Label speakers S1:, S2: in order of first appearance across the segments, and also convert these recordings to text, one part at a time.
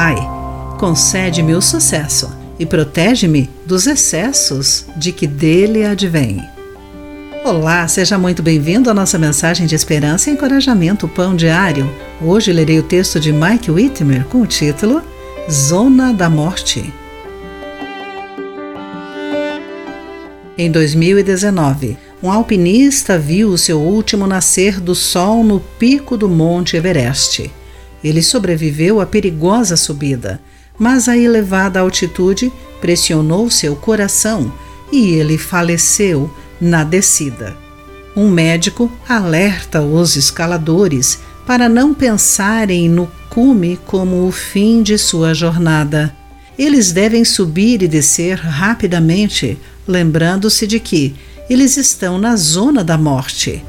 S1: Pai, concede-me o sucesso e protege-me dos excessos de que dele advém. Olá, seja muito bem-vindo à nossa mensagem de esperança e encorajamento Pão Diário. Hoje lerei o texto de Mike Whitmer com o título Zona da Morte. Em 2019, um alpinista viu o seu último nascer do sol no pico do Monte Everest. Ele sobreviveu à perigosa subida, mas a elevada altitude pressionou seu coração e ele faleceu na descida. Um médico alerta os escaladores para não pensarem no cume como o fim de sua jornada. Eles devem subir e descer rapidamente, lembrando-se de que eles estão na zona da morte.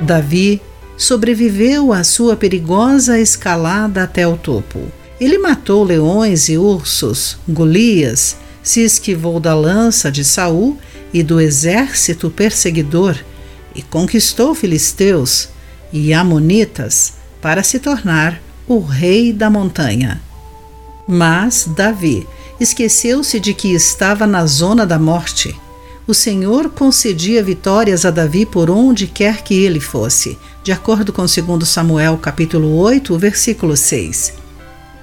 S1: Davi sobreviveu à sua perigosa escalada até o topo. Ele matou leões e ursos, Golias, se esquivou da lança de Saul e do exército perseguidor e conquistou filisteus e amonitas para se tornar o rei da montanha. Mas Davi esqueceu-se de que estava na zona da morte. O Senhor concedia vitórias a Davi por onde quer que ele fosse, de acordo com 2 Samuel capítulo 8, versículo 6.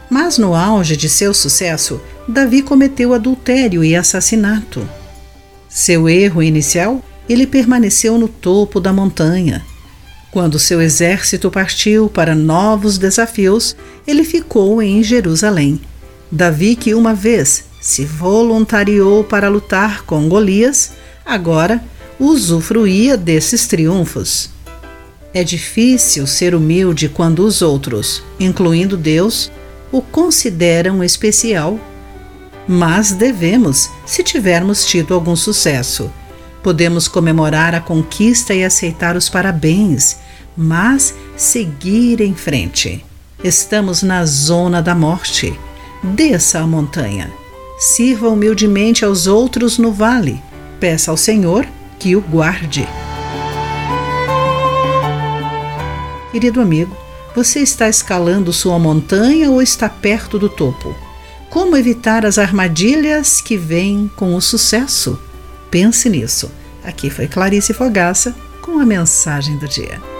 S1: Mas no auge de seu sucesso, Davi cometeu adultério e assassinato. Seu erro inicial, ele permaneceu no topo da montanha. Quando seu exército partiu para novos desafios, ele ficou em Jerusalém. Davi, que uma vez se voluntariou para lutar com Golias, agora usufruía desses triunfos. É difícil ser humilde quando os outros, incluindo Deus, o consideram especial. Mas devemos, se tivermos tido algum sucesso. Podemos comemorar a conquista e aceitar os parabéns, mas seguir em frente. Estamos na zona da morte. Desça a montanha. Sirva humildemente aos outros no vale. Peça ao Senhor que o guarde. Querido amigo, você está escalando sua montanha ou está perto do topo? Como evitar as armadilhas que vêm com o sucesso? Pense nisso. Aqui foi Clarice Fogaça com a mensagem do dia.